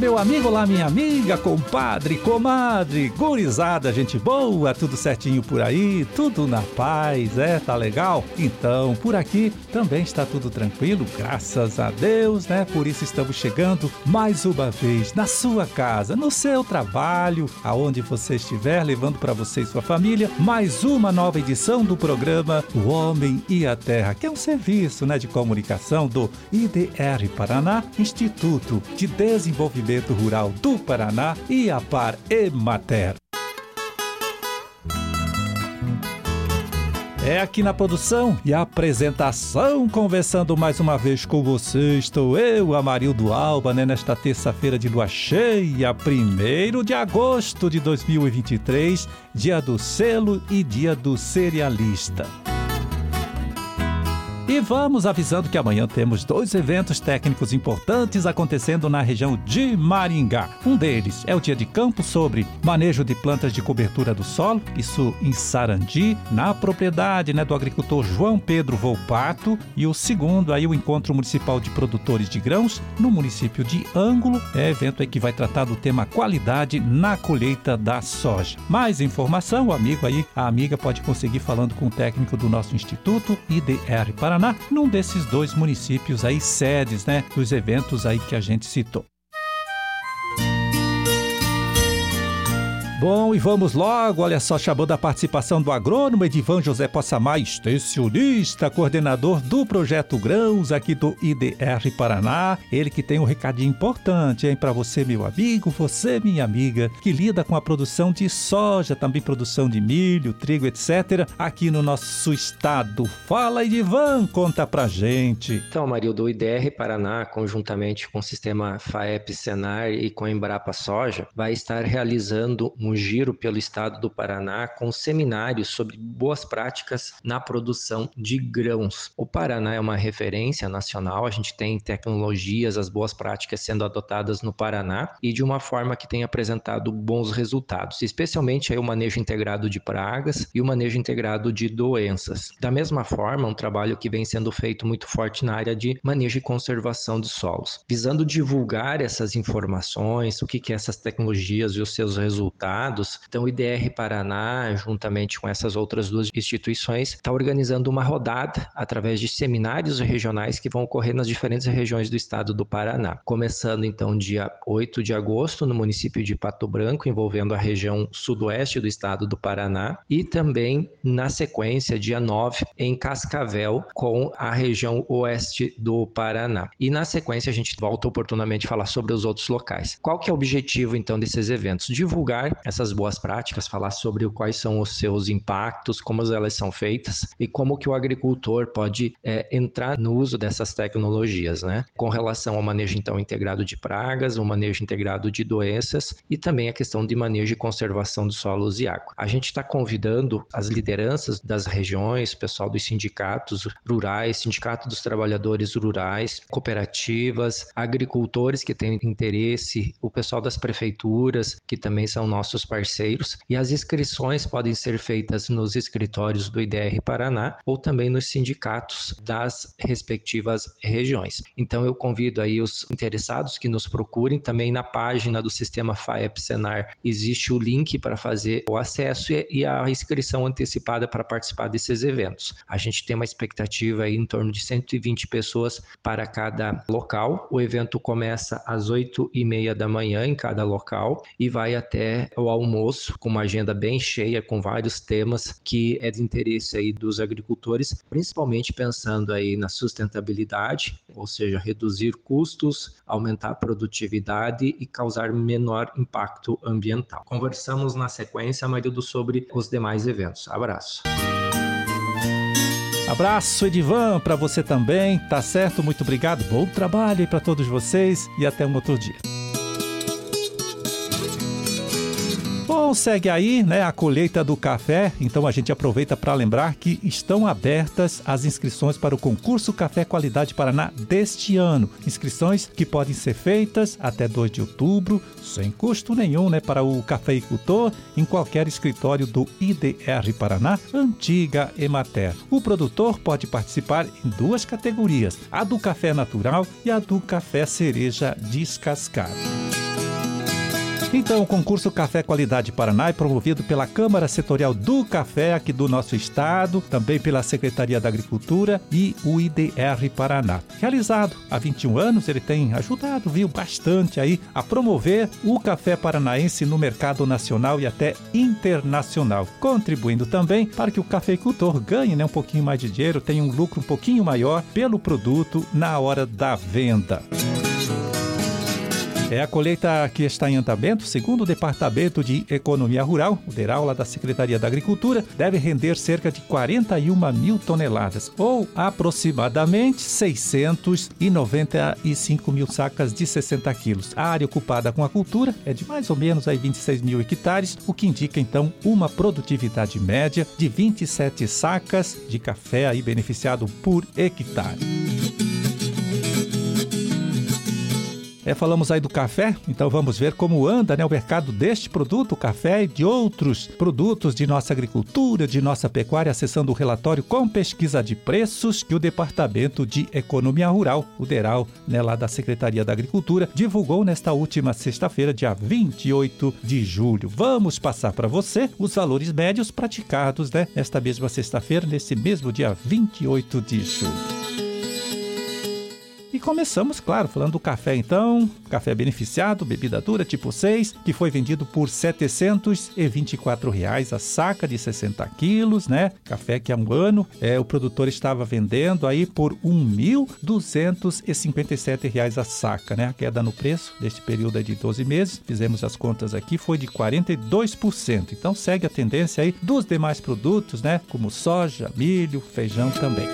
meu amigo, olá, minha amiga, compadre, comadre, gurizada, gente boa, tudo certinho por aí, tudo na paz, é? Tá legal? Então, por aqui também está tudo tranquilo, graças a Deus, né? Por isso estamos chegando mais uma vez na sua casa, no seu trabalho, aonde você estiver, levando para você e sua família mais uma nova edição do programa O Homem e a Terra, que é um serviço, né, de comunicação do IDR Paraná, Instituto de Desenvolvimento Rural do Paraná e a Par Emater. É aqui na produção e apresentação, conversando mais uma vez com você. Estou eu, Amarildo Alba, né, nesta terça-feira de lua cheia, 1 de agosto de 2023, dia do selo e dia do cerealista. E vamos avisando que amanhã temos dois eventos técnicos importantes acontecendo na região de Maringá. Um deles é o dia de campo sobre manejo de plantas de cobertura do solo, isso em Sarandi, na propriedade né, do agricultor João Pedro Volpato. E o segundo, aí o encontro municipal de produtores de grãos no município de Ângulo. É evento que vai tratar do tema qualidade na colheita da soja. Mais informação, o amigo aí, a amiga pode conseguir falando com o técnico do nosso instituto, IDR Paraná Paraná, num desses dois municípios aí sedes, né, dos eventos aí que a gente citou. Bom, e vamos logo, olha só, chamando a participação do agrônomo Edivan José Possamay, extensionista, coordenador do Projeto Grãos aqui do IDR Paraná. Ele que tem um recadinho importante, hein, para você, meu amigo, você, minha amiga, que lida com a produção de soja, também produção de milho, trigo, etc., aqui no nosso estado. Fala, Edivan, conta pra gente. Então, Mario, do IDR Paraná, conjuntamente com o sistema FAEP Senar e com a Embrapa Soja, vai estar realizando um um giro pelo estado do Paraná com seminários sobre boas práticas na produção de grãos. O Paraná é uma referência nacional, a gente tem tecnologias, as boas práticas sendo adotadas no Paraná e de uma forma que tem apresentado bons resultados, especialmente aí o manejo integrado de pragas e o manejo integrado de doenças. Da mesma forma, um trabalho que vem sendo feito muito forte na área de manejo e conservação de solos, visando divulgar essas informações, o que, que essas tecnologias e os seus resultados então, o IDR Paraná, juntamente com essas outras duas instituições, está organizando uma rodada através de seminários regionais que vão ocorrer nas diferentes regiões do estado do Paraná. Começando, então, dia 8 de agosto, no município de Pato Branco, envolvendo a região sudoeste do estado do Paraná, e também, na sequência, dia 9, em Cascavel, com a região oeste do Paraná. E na sequência, a gente volta oportunamente a falar sobre os outros locais. Qual que é o objetivo, então, desses eventos? Divulgar essas boas práticas, falar sobre quais são os seus impactos, como elas são feitas e como que o agricultor pode é, entrar no uso dessas tecnologias, né? Com relação ao manejo então integrado de pragas, o manejo integrado de doenças e também a questão de manejo e conservação dos solos e água. A gente está convidando as lideranças das regiões, pessoal dos sindicatos rurais, sindicato dos trabalhadores rurais, cooperativas, agricultores que têm interesse, o pessoal das prefeituras que também são nossos nossos parceiros e as inscrições podem ser feitas nos escritórios do IDR Paraná ou também nos sindicatos das respectivas regiões. Então eu convido aí os interessados que nos procurem também na página do sistema FAEP Senar existe o link para fazer o acesso e a inscrição antecipada para participar desses eventos. A gente tem uma expectativa aí em torno de 120 pessoas para cada local. O evento começa às 8 e meia da manhã em cada local e vai até o almoço, com uma agenda bem cheia, com vários temas que é de interesse aí dos agricultores, principalmente pensando aí na sustentabilidade, ou seja, reduzir custos, aumentar a produtividade e causar menor impacto ambiental. Conversamos na sequência, Marido, sobre os demais eventos. Abraço. Abraço, Edivan, para você também, tá certo? Muito obrigado, bom trabalho para todos vocês e até um outro dia. Bom, segue aí, né, a colheita do café. Então a gente aproveita para lembrar que estão abertas as inscrições para o concurso Café Qualidade Paraná deste ano. Inscrições que podem ser feitas até 2 de outubro, sem custo nenhum, né, para o cafeicultor em qualquer escritório do IDR Paraná, antiga Emater. O produtor pode participar em duas categorias: a do café natural e a do café cereja descascado. Então, o concurso Café Qualidade Paraná é promovido pela Câmara Setorial do Café aqui do nosso estado, também pela Secretaria da Agricultura e o IDR Paraná. Realizado há 21 anos, ele tem ajudado, viu, bastante aí a promover o café paranaense no mercado nacional e até internacional, contribuindo também para que o cafeicultor ganhe né, um pouquinho mais de dinheiro, tenha um lucro um pouquinho maior pelo produto na hora da venda. É a colheita que está em andamento, segundo o Departamento de Economia Rural, o DERAL, lá da Secretaria da Agricultura, deve render cerca de 41 mil toneladas, ou aproximadamente 695 mil sacas de 60 quilos. A área ocupada com a cultura é de mais ou menos aí 26 mil hectares, o que indica então uma produtividade média de 27 sacas de café aí beneficiado por hectare. É, falamos aí do café, então vamos ver como anda né, o mercado deste produto, o café e de outros produtos de nossa agricultura, de nossa pecuária, acessando o relatório com pesquisa de preços que o Departamento de Economia Rural, o DERAL, né, lá da Secretaria da Agricultura, divulgou nesta última sexta-feira, dia 28 de julho. Vamos passar para você os valores médios praticados né, nesta mesma sexta-feira, nesse mesmo dia 28 de julho começamos, claro, falando do café então, café beneficiado, bebida dura tipo 6, que foi vendido por 724 reais a saca de 60 quilos, né? Café que há um ano é, o produtor estava vendendo aí por 1.257 reais a saca, né? A queda no preço deste período é de 12 meses, fizemos as contas aqui, foi de 42%. Então segue a tendência aí dos demais produtos, né? Como soja, milho, feijão também.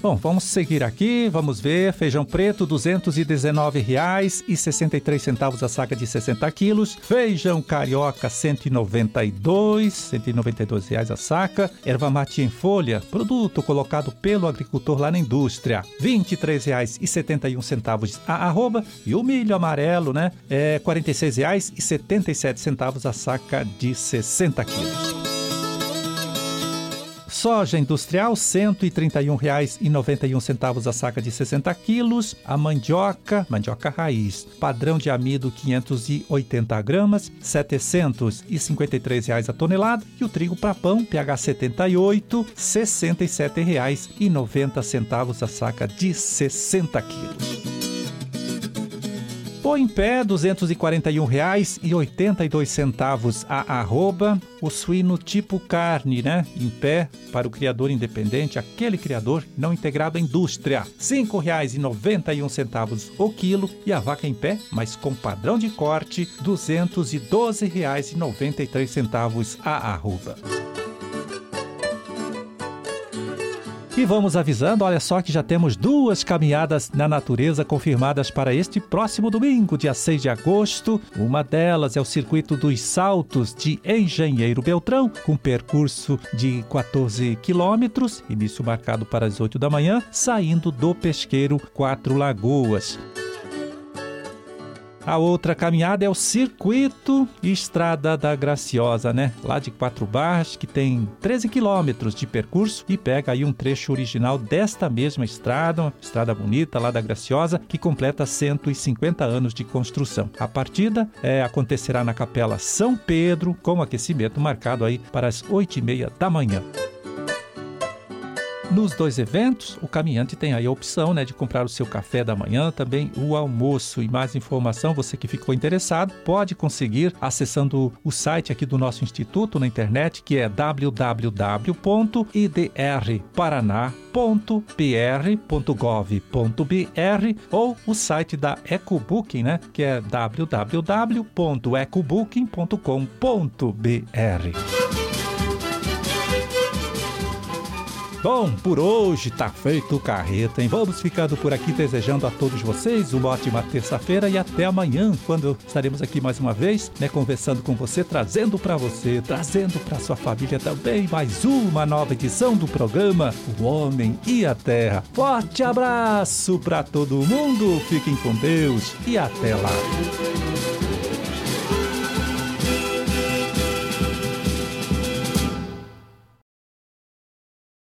Bom, vamos seguir aqui, vamos ver. Feijão preto, R$ 219,63 a saca de 60 quilos. Feijão carioca, R$ 192, 192 reais a saca. Erva mate em folha, produto colocado pelo agricultor lá na indústria, R$ 23,71 a arroba. E o milho amarelo, né, é R$ 46,77 a saca de 60 quilos. Soja industrial, R$ 131,91 a saca de 60 quilos. A mandioca, mandioca raiz, padrão de amido 580 gramas, 753 reais a tonelada. E o trigo para pão, PH 78, R$ 67,90 a saca de 60 quilos. Põe em pé, R$ 241,82 a arroba. O suíno tipo carne, né? Em pé, para o criador independente, aquele criador não integrado à indústria. R$ 5,91 o quilo. E a vaca em pé, mas com padrão de corte, R$ 212,93 a arroba. E vamos avisando, olha só que já temos duas caminhadas na natureza confirmadas para este próximo domingo, dia 6 de agosto. Uma delas é o Circuito dos Saltos de Engenheiro Beltrão, com percurso de 14 quilômetros, início marcado para as 8 da manhã, saindo do pesqueiro Quatro Lagoas. A outra caminhada é o Circuito Estrada da Graciosa, né? Lá de Quatro Barras, que tem 13 quilômetros de percurso e pega aí um trecho original desta mesma estrada, uma estrada bonita lá da Graciosa, que completa 150 anos de construção. A partida é, acontecerá na Capela São Pedro, com aquecimento marcado aí para as 8 e meia da manhã. Nos dois eventos, o caminhante tem aí a opção né, de comprar o seu café da manhã, também o almoço. E mais informação, você que ficou interessado, pode conseguir acessando o site aqui do nosso instituto na internet, que é www.idrparaná.pr.gov.br ou o site da EcoBooking, né, que é www.ecobooking.com.br. Bom, por hoje tá feito carreta, hein? Vamos ficando por aqui desejando a todos vocês uma ótima terça-feira e até amanhã, quando estaremos aqui mais uma vez, né, conversando com você, trazendo para você, trazendo para sua família também mais uma nova edição do programa O Homem e a Terra. Forte abraço para todo mundo, fiquem com Deus e até lá.